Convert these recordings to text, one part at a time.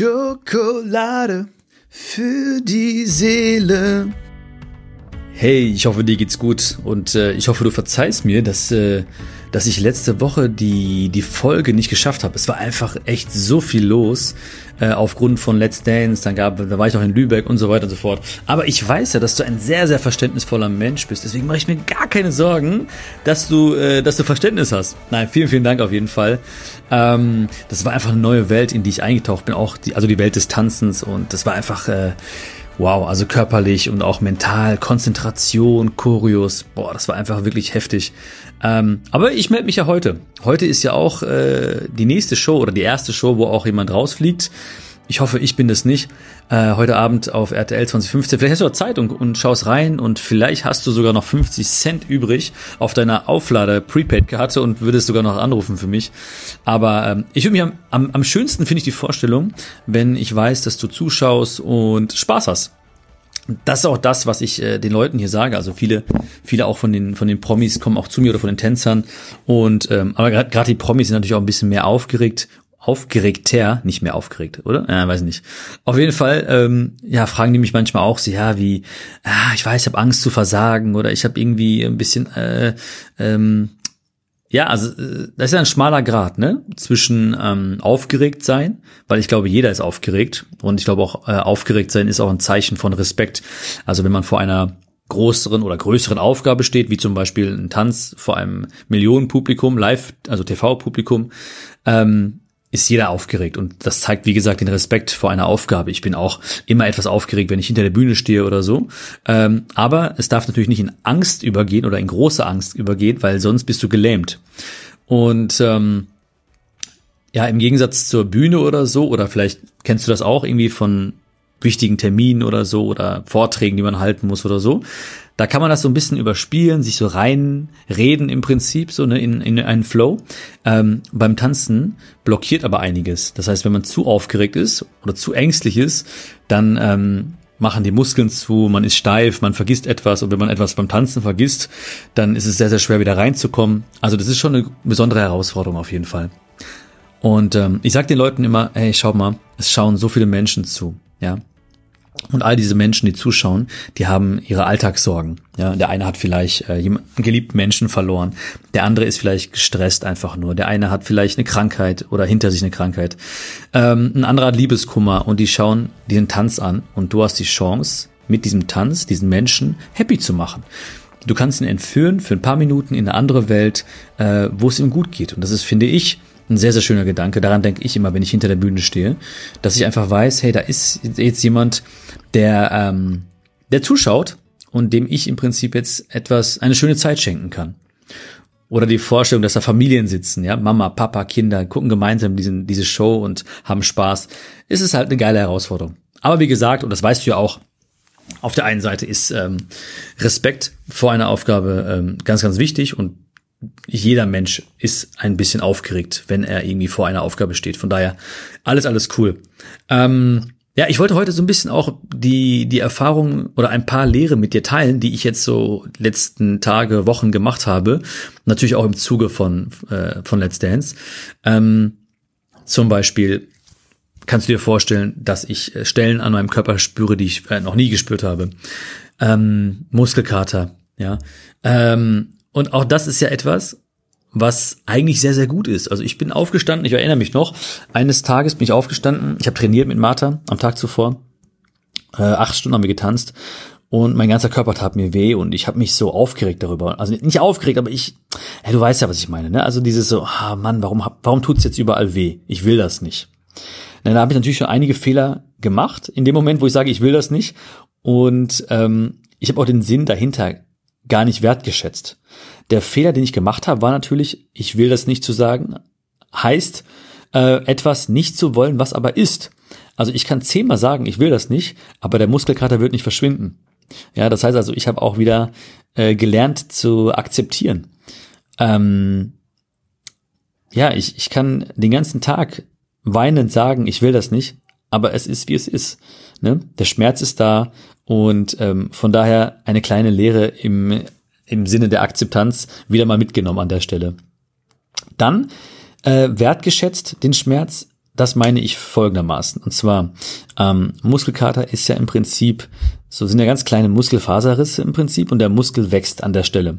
Schokolade für die Seele. Hey, ich hoffe, dir geht's gut und äh, ich hoffe, du verzeihst mir, dass, äh, dass ich letzte Woche die, die Folge nicht geschafft habe. Es war einfach echt so viel los äh, aufgrund von Let's Dance, dann gab, da war ich auch in Lübeck und so weiter und so fort. Aber ich weiß ja, dass du ein sehr, sehr verständnisvoller Mensch bist. Deswegen mache ich mir gar keine Sorgen, dass du, äh, dass du Verständnis hast. Nein, vielen, vielen Dank auf jeden Fall. Ähm, das war einfach eine neue Welt, in die ich eingetaucht bin, auch die, also die Welt des Tanzens und das war einfach äh, wow, also körperlich und auch mental, Konzentration, Choreos, boah, das war einfach wirklich heftig. Ähm, aber ich melde mich ja heute. Heute ist ja auch äh, die nächste Show oder die erste Show, wo auch jemand rausfliegt. Ich hoffe, ich bin das nicht. Äh, heute Abend auf RTL 2015. Vielleicht hast du Zeit und, und schaust rein und vielleicht hast du sogar noch 50 Cent übrig auf deiner Auflader-Prepaid-Karte und würdest sogar noch anrufen für mich. Aber ähm, ich würde mich am, am, am schönsten finde ich die Vorstellung, wenn ich weiß, dass du zuschaust und Spaß hast. Das ist auch das, was ich äh, den Leuten hier sage. Also viele, viele auch von den von den Promis kommen auch zu mir oder von den Tänzern. Und ähm, aber gerade die Promis sind natürlich auch ein bisschen mehr aufgeregt aufgeregter, nicht mehr aufgeregt, oder? Ja, weiß nicht. Auf jeden Fall, ähm, ja, fragen die mich manchmal auch so, ja, wie, ah, ich weiß, ich habe Angst zu versagen oder ich habe irgendwie ein bisschen, äh, ähm, ja, also äh, das ist ja ein schmaler Grad, ne, zwischen ähm, aufgeregt sein, weil ich glaube, jeder ist aufgeregt und ich glaube auch äh, aufgeregt sein ist auch ein Zeichen von Respekt. Also wenn man vor einer größeren oder größeren Aufgabe steht, wie zum Beispiel ein Tanz vor einem Millionenpublikum, Live, also TV-Publikum, ähm, ist jeder aufgeregt und das zeigt, wie gesagt, den Respekt vor einer Aufgabe. Ich bin auch immer etwas aufgeregt, wenn ich hinter der Bühne stehe oder so. Ähm, aber es darf natürlich nicht in Angst übergehen oder in große Angst übergehen, weil sonst bist du gelähmt. Und ähm, ja, im Gegensatz zur Bühne oder so, oder vielleicht kennst du das auch irgendwie von wichtigen Terminen oder so oder Vorträgen, die man halten muss oder so. Da kann man das so ein bisschen überspielen, sich so reinreden im Prinzip, so ne, in, in einen Flow. Ähm, beim Tanzen blockiert aber einiges. Das heißt, wenn man zu aufgeregt ist oder zu ängstlich ist, dann ähm, machen die Muskeln zu, man ist steif, man vergisst etwas und wenn man etwas beim Tanzen vergisst, dann ist es sehr, sehr schwer wieder reinzukommen. Also das ist schon eine besondere Herausforderung auf jeden Fall. Und ähm, ich sag den Leuten immer, hey, schau mal, es schauen so viele Menschen zu, ja. Und all diese Menschen, die zuschauen, die haben ihre Alltagssorgen. Ja, der eine hat vielleicht äh, jemanden, geliebten Menschen verloren. Der andere ist vielleicht gestresst einfach nur. Der eine hat vielleicht eine Krankheit oder hinter sich eine Krankheit. Ähm, ein anderer hat Liebeskummer und die schauen diesen Tanz an und du hast die Chance, mit diesem Tanz diesen Menschen happy zu machen. Du kannst ihn entführen für ein paar Minuten in eine andere Welt, äh, wo es ihm gut geht. Und das ist, finde ich, ein sehr, sehr schöner Gedanke. Daran denke ich immer, wenn ich hinter der Bühne stehe, dass ich einfach weiß, hey, da ist jetzt jemand, der, ähm, der zuschaut und dem ich im Prinzip jetzt etwas, eine schöne Zeit schenken kann. Oder die Vorstellung, dass da Familien sitzen, ja, Mama, Papa, Kinder, gucken gemeinsam diesen, diese Show und haben Spaß. ist Es halt eine geile Herausforderung. Aber wie gesagt, und das weißt du ja auch, auf der einen Seite ist ähm, Respekt vor einer Aufgabe ähm, ganz, ganz wichtig und jeder Mensch ist ein bisschen aufgeregt, wenn er irgendwie vor einer Aufgabe steht. Von daher alles, alles cool. Ähm, ja, ich wollte heute so ein bisschen auch die, die Erfahrung oder ein paar Lehre mit dir teilen, die ich jetzt so letzten Tage, Wochen gemacht habe. Natürlich auch im Zuge von, äh, von Let's Dance. Ähm, zum Beispiel kannst du dir vorstellen, dass ich äh, Stellen an meinem Körper spüre, die ich äh, noch nie gespürt habe. Ähm, Muskelkater, ja. Ähm, und auch das ist ja etwas, was eigentlich sehr, sehr gut ist. Also ich bin aufgestanden, ich erinnere mich noch, eines Tages bin ich aufgestanden, ich habe trainiert mit Martha am Tag zuvor, äh, acht Stunden haben wir getanzt und mein ganzer Körper tat mir weh und ich habe mich so aufgeregt darüber. Also nicht aufgeregt, aber ich, ja, du weißt ja, was ich meine, ne? Also dieses so, ah Mann, warum, warum tut's jetzt überall weh? Ich will das nicht. Na, da habe ich natürlich schon einige Fehler gemacht, in dem Moment, wo ich sage, ich will das nicht. Und ähm, ich habe auch den Sinn dahinter gar nicht wertgeschätzt. Der Fehler, den ich gemacht habe, war natürlich, ich will das nicht zu sagen, heißt, äh, etwas nicht zu wollen, was aber ist. Also ich kann zehnmal sagen, ich will das nicht, aber der Muskelkater wird nicht verschwinden. Ja, das heißt also, ich habe auch wieder äh, gelernt zu akzeptieren. Ähm, ja, ich, ich kann den ganzen Tag weinend sagen, ich will das nicht, aber es ist, wie es ist. Ne? Der Schmerz ist da und ähm, von daher eine kleine Lehre im, im Sinne der Akzeptanz wieder mal mitgenommen an der Stelle. Dann äh, wertgeschätzt den Schmerz, das meine ich folgendermaßen. Und zwar, ähm, Muskelkater ist ja im Prinzip, so sind ja ganz kleine Muskelfaserrisse im Prinzip und der Muskel wächst an der Stelle.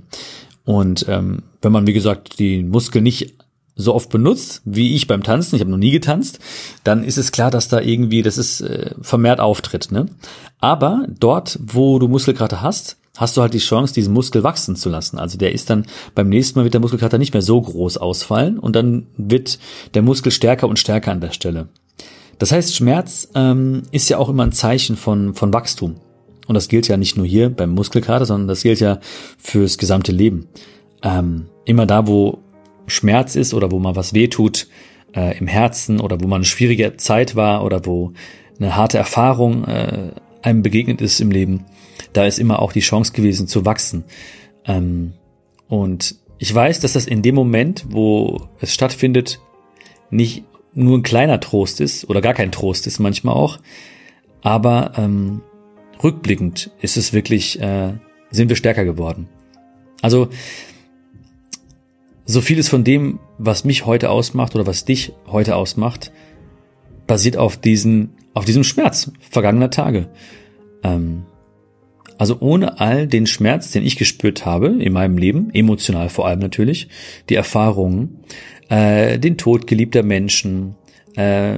Und ähm, wenn man, wie gesagt, die Muskel nicht so oft benutzt, wie ich beim Tanzen, ich habe noch nie getanzt, dann ist es klar, dass da irgendwie, das ist äh, vermehrt auftritt. Ne? Aber dort, wo du Muskelkater hast, hast du halt die Chance, diesen Muskel wachsen zu lassen. Also der ist dann beim nächsten Mal wird der Muskelkater nicht mehr so groß ausfallen und dann wird der Muskel stärker und stärker an der Stelle. Das heißt, Schmerz ähm, ist ja auch immer ein Zeichen von, von Wachstum. Und das gilt ja nicht nur hier beim Muskelkater, sondern das gilt ja fürs gesamte Leben. Ähm, immer da, wo Schmerz ist oder wo man was wehtut äh, im Herzen oder wo man eine schwierige Zeit war oder wo eine harte Erfahrung äh, einem begegnet ist im Leben, da ist immer auch die Chance gewesen zu wachsen. Ähm, und ich weiß, dass das in dem Moment, wo es stattfindet, nicht nur ein kleiner Trost ist oder gar kein Trost ist manchmal auch, aber ähm, rückblickend ist es wirklich, äh, sind wir stärker geworden. Also so vieles von dem, was mich heute ausmacht oder was dich heute ausmacht, basiert auf diesen, auf diesem Schmerz vergangener Tage. Ähm, also ohne all den Schmerz, den ich gespürt habe in meinem Leben, emotional vor allem natürlich, die Erfahrungen, äh, den Tod geliebter Menschen, äh,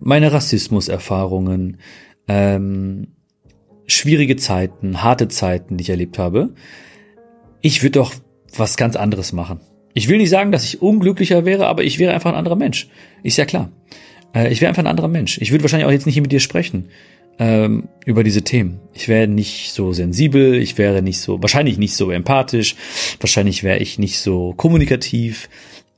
meine Rassismuserfahrungen, ähm, schwierige Zeiten, harte Zeiten, die ich erlebt habe, ich würde doch was ganz anderes machen. Ich will nicht sagen, dass ich unglücklicher wäre, aber ich wäre einfach ein anderer Mensch. Ist ja klar. Äh, ich wäre einfach ein anderer Mensch. Ich würde wahrscheinlich auch jetzt nicht hier mit dir sprechen ähm, über diese Themen. Ich wäre nicht so sensibel, ich wäre nicht so, wahrscheinlich nicht so empathisch, wahrscheinlich wäre ich nicht so kommunikativ.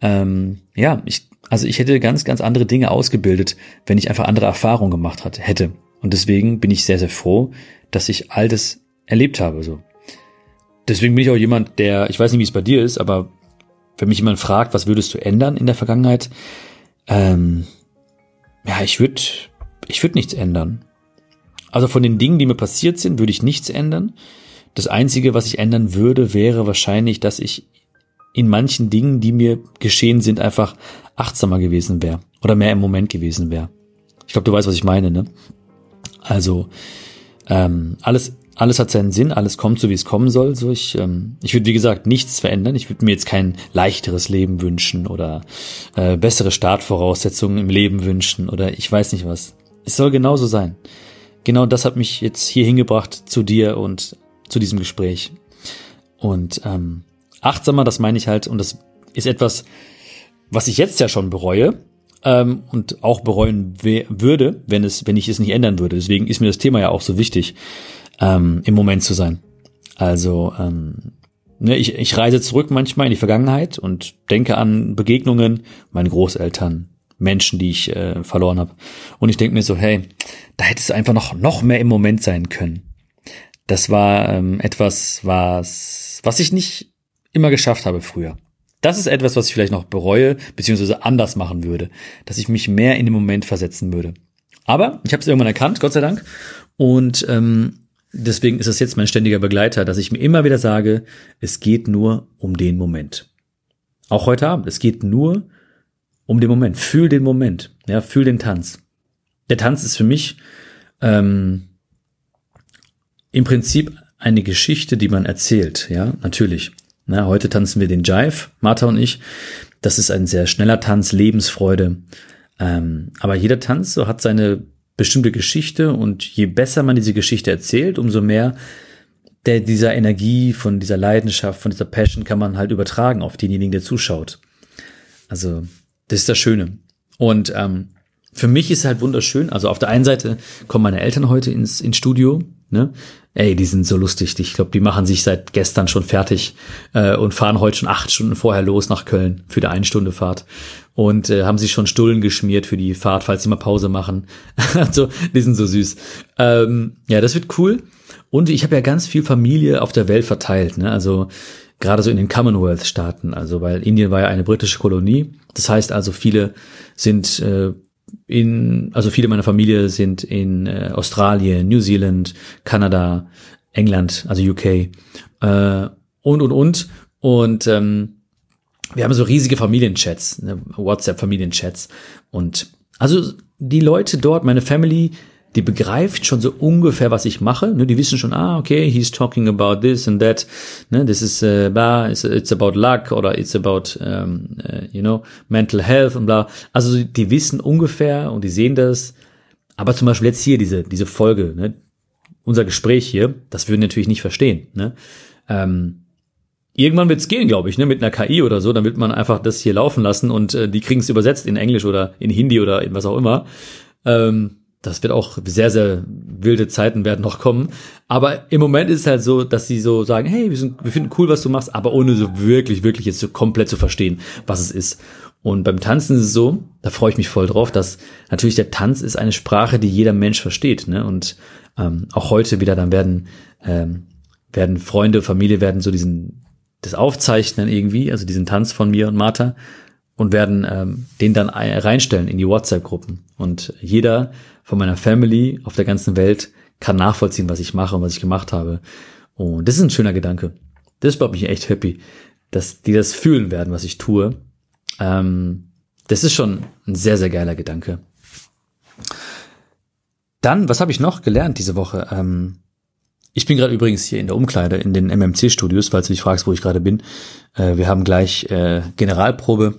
Ähm, ja, ich, also ich hätte ganz, ganz andere Dinge ausgebildet, wenn ich einfach andere Erfahrungen gemacht hat, hätte. Und deswegen bin ich sehr, sehr froh, dass ich all das erlebt habe. So. Deswegen bin ich auch jemand, der, ich weiß nicht, wie es bei dir ist, aber wenn mich jemand fragt, was würdest du ändern in der Vergangenheit, ähm, ja, ich würde, ich würde nichts ändern. Also von den Dingen, die mir passiert sind, würde ich nichts ändern. Das Einzige, was ich ändern würde, wäre wahrscheinlich, dass ich in manchen Dingen, die mir geschehen sind, einfach achtsamer gewesen wäre oder mehr im Moment gewesen wäre. Ich glaube, du weißt, was ich meine, ne? Also ähm, alles, alles hat seinen Sinn, alles kommt so, wie es kommen soll. So ich, ähm, ich würde wie gesagt nichts verändern. Ich würde mir jetzt kein leichteres Leben wünschen oder äh, bessere Startvoraussetzungen im Leben wünschen oder ich weiß nicht was. Es soll genauso sein genau das hat mich jetzt hier hingebracht zu dir und zu diesem Gespräch. Und ähm, achtsamer, das meine ich halt, und das ist etwas, was ich jetzt ja schon bereue ähm, und auch bereuen würde, wenn es, wenn ich es nicht ändern würde. Deswegen ist mir das Thema ja auch so wichtig, ähm, im Moment zu sein. Also ähm, ne, ich, ich reise zurück manchmal in die Vergangenheit und denke an Begegnungen, meine Großeltern, Menschen, die ich äh, verloren habe. Und ich denke mir so, hey, da hättest du einfach noch, noch mehr im Moment sein können. Das war ähm, etwas, was, was ich nicht immer geschafft habe früher. Das ist etwas, was ich vielleicht noch bereue, beziehungsweise anders machen würde, dass ich mich mehr in den Moment versetzen würde. Aber ich habe es irgendwann erkannt, Gott sei Dank. Und ähm, deswegen ist es jetzt mein ständiger Begleiter, dass ich mir immer wieder sage, es geht nur um den Moment. Auch heute Abend, es geht nur um den Moment. Fühl den Moment. Ja, fühl den Tanz. Der Tanz ist für mich ähm, im Prinzip eine Geschichte, die man erzählt. Ja, natürlich. Na, heute tanzen wir den Jive, Martha und ich. Das ist ein sehr schneller Tanz, Lebensfreude. Ähm, aber jeder Tanz so hat seine bestimmte Geschichte und je besser man diese Geschichte erzählt, umso mehr der, dieser Energie, von dieser Leidenschaft, von dieser Passion kann man halt übertragen auf denjenigen, der zuschaut. Also das ist das Schöne. Und ähm, für mich ist es halt wunderschön. Also auf der einen Seite kommen meine Eltern heute ins, ins Studio. Ne? Ey, die sind so lustig. Ich glaube, die machen sich seit gestern schon fertig äh, und fahren heute schon acht Stunden vorher los nach Köln für die eine Stunde Fahrt und äh, haben sich schon Stullen geschmiert für die Fahrt, falls sie mal Pause machen. also, die sind so süß. Ähm, ja, das wird cool. Und ich habe ja ganz viel Familie auf der Welt verteilt. Ne? Also gerade so in den Commonwealth-Staaten, also weil Indien war ja eine britische Kolonie. Das heißt also, viele sind äh, in, also viele meiner Familie sind in äh, Australien, New Zealand, Kanada, England, also UK äh, und und und und ähm, wir haben so riesige Familienchats, ne, WhatsApp-Familienchats. Und also die Leute dort, meine Family, die begreift schon so ungefähr, was ich mache. Ne, die wissen schon, ah, okay, he's talking about this and that. Ne, this is uh, blah, it's, it's about luck oder it's about, um, uh, you know, mental health und bla. Also die wissen ungefähr und die sehen das. Aber zum Beispiel jetzt hier diese, diese Folge, ne, unser Gespräch hier, das würden natürlich nicht verstehen. Ne? Ähm, irgendwann wird's gehen, glaube ich, ne, mit einer KI oder so, dann wird man einfach das hier laufen lassen und äh, die kriegen es übersetzt in Englisch oder in Hindi oder in was auch immer. Ähm, das wird auch sehr, sehr wilde Zeiten werden noch kommen. Aber im Moment ist es halt so, dass sie so sagen, hey, wir, sind, wir finden cool, was du machst, aber ohne so wirklich, wirklich jetzt so komplett zu verstehen, was es ist. Und beim Tanzen ist es so, da freue ich mich voll drauf, dass natürlich der Tanz ist eine Sprache, die jeder Mensch versteht. Ne? Und ähm, auch heute wieder, dann werden, ähm, werden Freunde, Familie werden so diesen das aufzeichnen irgendwie, also diesen Tanz von mir und Martha und werden ähm, den dann reinstellen in die WhatsApp-Gruppen. Und jeder von meiner Family auf der ganzen Welt kann nachvollziehen, was ich mache und was ich gemacht habe. Und das ist ein schöner Gedanke. Das macht mich echt happy, dass die das fühlen werden, was ich tue. Ähm, das ist schon ein sehr, sehr geiler Gedanke. Dann, was habe ich noch gelernt diese Woche? Ähm, ich bin gerade übrigens hier in der Umkleide in den MMC-Studios, falls du dich fragst, wo ich gerade bin. Äh, wir haben gleich äh, Generalprobe.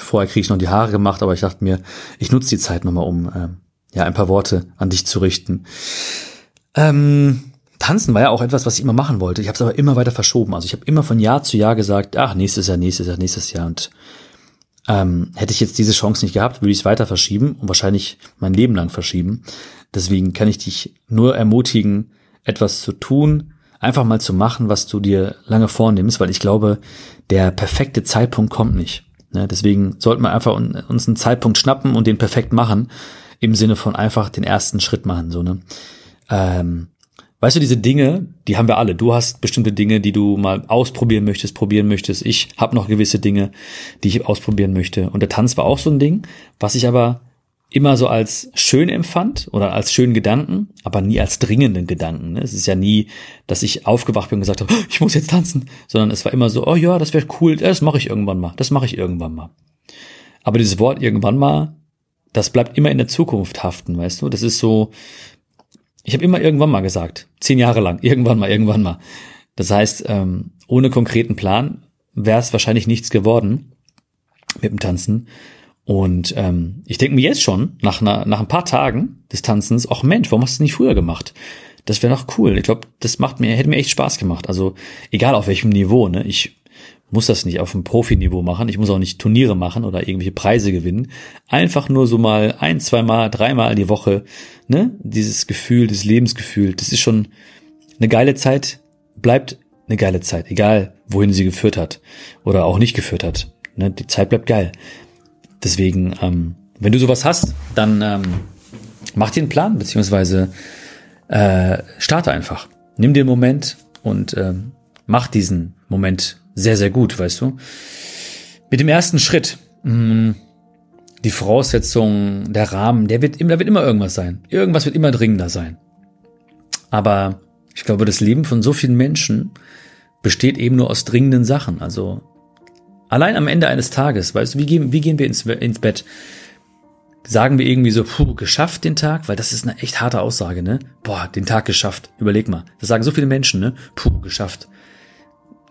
Vorher kriege ich noch die Haare gemacht, aber ich dachte mir, ich nutze die Zeit nochmal, um äh, ja ein paar Worte an dich zu richten. Ähm, Tanzen war ja auch etwas, was ich immer machen wollte. Ich habe es aber immer weiter verschoben. Also ich habe immer von Jahr zu Jahr gesagt, ach, nächstes Jahr, nächstes Jahr, nächstes Jahr. Und ähm, hätte ich jetzt diese Chance nicht gehabt, würde ich es weiter verschieben und wahrscheinlich mein Leben lang verschieben. Deswegen kann ich dich nur ermutigen, etwas zu tun, einfach mal zu machen, was du dir lange vornimmst, weil ich glaube, der perfekte Zeitpunkt kommt nicht. Ne? Deswegen sollten wir einfach uns einen Zeitpunkt schnappen und den perfekt machen, im Sinne von einfach den ersten Schritt machen. So, ne? Ähm, weißt du, diese Dinge, die haben wir alle. Du hast bestimmte Dinge, die du mal ausprobieren möchtest, probieren möchtest. Ich habe noch gewisse Dinge, die ich ausprobieren möchte. Und der Tanz war auch so ein Ding, was ich aber immer so als schön empfand oder als schönen Gedanken, aber nie als dringenden Gedanken. Ne? Es ist ja nie, dass ich aufgewacht bin und gesagt habe, ich muss jetzt tanzen, sondern es war immer so, oh ja, das wäre cool, das mache ich irgendwann mal, das mache ich irgendwann mal. Aber dieses Wort irgendwann mal, das bleibt immer in der Zukunft haften, weißt du? Das ist so, ich habe immer irgendwann mal gesagt, zehn Jahre lang, irgendwann mal, irgendwann mal. Das heißt, ähm, ohne konkreten Plan wäre es wahrscheinlich nichts geworden mit dem Tanzen. Und ähm, ich denke mir jetzt schon, nach, einer, nach ein paar Tagen des Tanzens, ach Mensch, warum hast du es nicht früher gemacht? Das wäre doch cool. Ich glaube, das macht mir, hätte mir echt Spaß gemacht. Also egal auf welchem Niveau, ne? Ich muss das nicht auf dem Profiniveau machen. Ich muss auch nicht Turniere machen oder irgendwelche Preise gewinnen. Einfach nur so mal ein, zweimal, dreimal die Woche, ne? Dieses Gefühl, dieses Lebensgefühl, das ist schon eine geile Zeit, bleibt eine geile Zeit, egal wohin sie geführt hat oder auch nicht geführt hat. Ne? Die Zeit bleibt geil. Deswegen, ähm, wenn du sowas hast, dann ähm, mach dir einen Plan, beziehungsweise äh, starte einfach. Nimm den Moment und ähm, mach diesen Moment sehr, sehr gut, weißt du. Mit dem ersten Schritt, mh, mm, die Voraussetzung, der Rahmen, der wird, da wird immer irgendwas sein. Irgendwas wird immer dringender sein. Aber ich glaube, das Leben von so vielen Menschen besteht eben nur aus dringenden Sachen. Also Allein am Ende eines Tages, weißt du, wie gehen, wie gehen wir ins, ins Bett? Sagen wir irgendwie so, puh, geschafft den Tag? Weil das ist eine echt harte Aussage, ne? Boah, den Tag geschafft. Überleg mal. Das sagen so viele Menschen, ne? Puh, geschafft.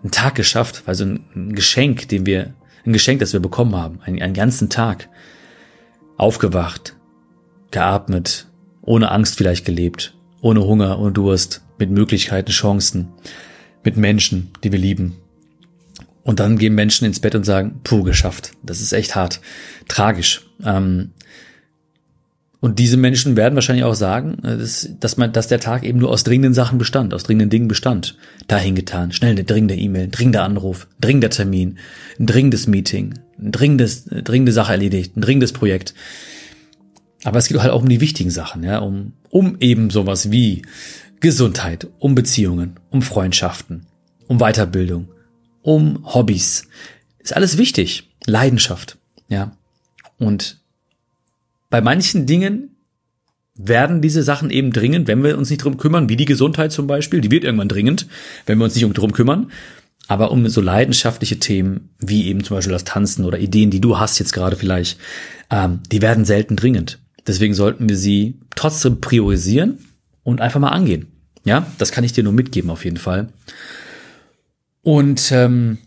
Ein Tag geschafft, also ein Geschenk, den wir, ein Geschenk, das wir bekommen haben. Einen, einen ganzen Tag. Aufgewacht, geatmet, ohne Angst vielleicht gelebt, ohne Hunger, ohne Durst, mit Möglichkeiten, Chancen, mit Menschen, die wir lieben, und dann gehen Menschen ins Bett und sagen, puh, geschafft. Das ist echt hart. Tragisch. Ähm, und diese Menschen werden wahrscheinlich auch sagen, äh, dass, dass, man, dass der Tag eben nur aus dringenden Sachen bestand, aus dringenden Dingen bestand. Dahin getan, schnell eine dringende E-Mail, dringender Anruf, dringender Termin, ein dringendes Meeting, ein dringendes, eine dringende Sache erledigt, ein dringendes Projekt. Aber es geht halt auch um die wichtigen Sachen, ja, um, um eben sowas wie Gesundheit, um Beziehungen, um Freundschaften, um Weiterbildung, um Hobbys. Ist alles wichtig. Leidenschaft, ja. Und bei manchen Dingen werden diese Sachen eben dringend, wenn wir uns nicht drum kümmern, wie die Gesundheit zum Beispiel, die wird irgendwann dringend, wenn wir uns nicht drum kümmern. Aber um so leidenschaftliche Themen wie eben zum Beispiel das Tanzen oder Ideen, die du hast jetzt gerade vielleicht, ähm, die werden selten dringend. Deswegen sollten wir sie trotzdem priorisieren und einfach mal angehen. Ja, das kann ich dir nur mitgeben auf jeden Fall. Und ähm,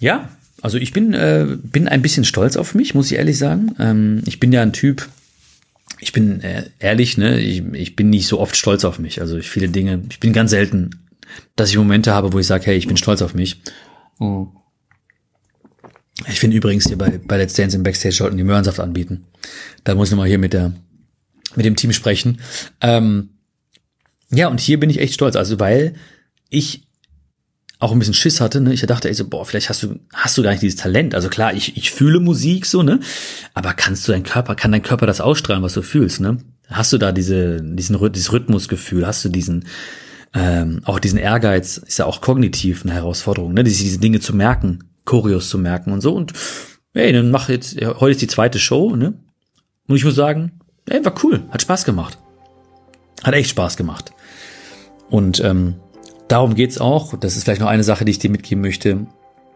ja, also ich bin, äh, bin ein bisschen stolz auf mich, muss ich ehrlich sagen. Ähm, ich bin ja ein Typ, ich bin äh, ehrlich, ne, ich, ich bin nicht so oft stolz auf mich. Also ich viele Dinge, ich bin ganz selten, dass ich Momente habe, wo ich sage, hey, ich bin stolz auf mich. Mhm. Ich finde übrigens hier bei, bei Let's Dance im Backstage sollten die Möhrensaft anbieten. Da muss ich mal hier mit der, mit dem Team sprechen. Ähm, ja, und hier bin ich echt stolz, also weil ich auch ein bisschen Schiss hatte, ne? Ich dachte, ey, so, boah, vielleicht hast du, hast du gar nicht dieses Talent. Also klar, ich, ich fühle Musik so, ne? Aber kannst du dein Körper, kann dein Körper das ausstrahlen, was du fühlst, ne? Hast du da diese, diesen, dieses Rhythmusgefühl, hast du diesen, ähm, auch diesen Ehrgeiz, ist ja auch kognitiv eine Herausforderung, ne? Diese, diese Dinge zu merken, Choreos zu merken und so. Und ey, dann mach jetzt, ja, heute ist die zweite Show, ne? Und ich muss sagen, ey, war cool, hat Spaß gemacht. Hat echt Spaß gemacht. Und ähm, darum geht's auch. Das ist vielleicht noch eine Sache, die ich dir mitgeben möchte.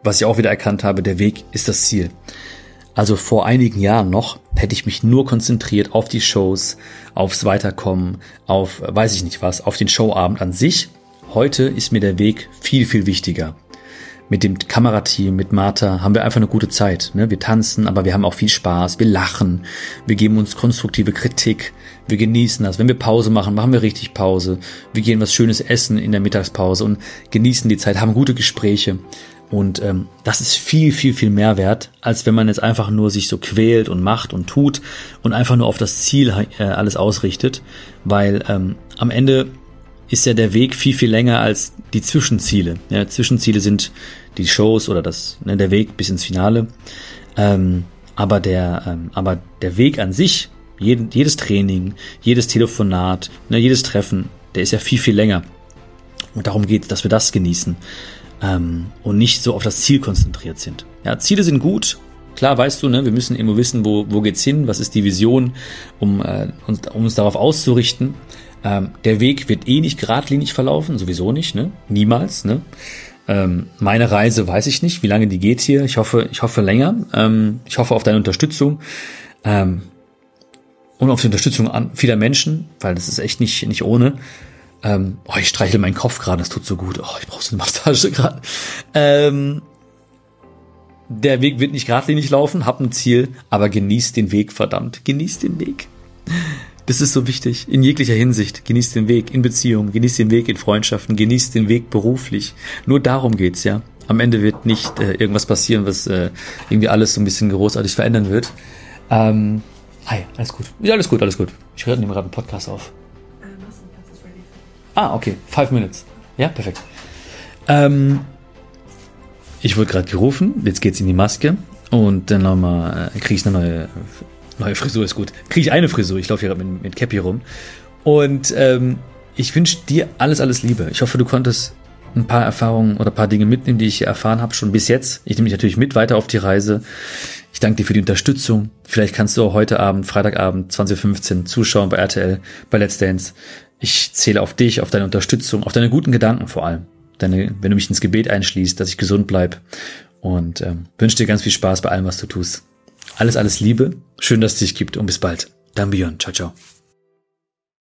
Was ich auch wieder erkannt habe, der Weg ist das Ziel. Also vor einigen Jahren noch hätte ich mich nur konzentriert auf die Shows, aufs Weiterkommen, auf weiß ich nicht was, auf den Showabend an sich. Heute ist mir der Weg viel, viel wichtiger mit dem Kamerateam, mit Martha, haben wir einfach eine gute Zeit. Ne? Wir tanzen, aber wir haben auch viel Spaß, wir lachen, wir geben uns konstruktive Kritik, wir genießen das. Wenn wir Pause machen, machen wir richtig Pause. Wir gehen was Schönes essen in der Mittagspause und genießen die Zeit, haben gute Gespräche. Und ähm, das ist viel, viel, viel mehr wert, als wenn man jetzt einfach nur sich so quält und macht und tut und einfach nur auf das Ziel äh, alles ausrichtet. Weil ähm, am Ende ist ja der Weg viel, viel länger als die Zwischenziele. Ja, Zwischenziele sind die Shows oder das, ne, der Weg bis ins Finale. Ähm, aber der, ähm, aber der Weg an sich, jeden, jedes Training, jedes Telefonat, ne, jedes Treffen, der ist ja viel, viel länger. Und darum geht dass wir das genießen ähm, und nicht so auf das Ziel konzentriert sind. Ja, Ziele sind gut. Klar, weißt du, ne, wir müssen immer wissen, wo, wo geht's hin, was ist die Vision, um, äh, uns, um uns darauf auszurichten. Ähm, der Weg wird eh nicht geradlinig verlaufen, sowieso nicht, ne? Niemals, ne? Ähm, meine Reise weiß ich nicht, wie lange die geht hier. Ich hoffe, ich hoffe länger. Ähm, ich hoffe auf deine Unterstützung ähm, und auf die Unterstützung vieler Menschen, weil das ist echt nicht nicht ohne. Ähm, oh, ich streichle meinen Kopf gerade, das tut so gut. Oh, ich brauche so eine Massage gerade. Ähm, der Weg wird nicht geradlinig laufen, hab ein Ziel, aber genießt den Weg, verdammt, genießt den Weg. Das ist so wichtig. In jeglicher Hinsicht. Genießt den Weg in Beziehungen, genießt den Weg in Freundschaften, genießt den Weg beruflich. Nur darum geht's, ja. Am Ende wird nicht äh, irgendwas passieren, was äh, irgendwie alles so ein bisschen großartig verändern wird. Ähm, hi, alles gut. Ja, alles gut, alles gut. Ich höre nehme gerade einen Podcast auf. Ah, okay. Five minutes. Ja, perfekt. Ähm, ich wurde gerade gerufen. Jetzt geht's in die Maske. Und dann nochmal äh, kriege ich eine neue Neue Frisur ist gut. Kriege ich eine Frisur. Ich laufe hier mit, mit Cappy rum. Und ähm, ich wünsche dir alles, alles Liebe. Ich hoffe, du konntest ein paar Erfahrungen oder ein paar Dinge mitnehmen, die ich hier erfahren habe, schon bis jetzt. Ich nehme dich natürlich mit weiter auf die Reise. Ich danke dir für die Unterstützung. Vielleicht kannst du auch heute Abend, Freitagabend 2015 zuschauen bei RTL, bei Let's Dance. Ich zähle auf dich, auf deine Unterstützung, auf deine guten Gedanken vor allem. Deine, wenn du mich ins Gebet einschließt, dass ich gesund bleib. Und ähm, wünsche dir ganz viel Spaß bei allem, was du tust. Alles, alles Liebe. Schön, dass es dich gibt und bis bald. Dein Björn. Ciao, ciao.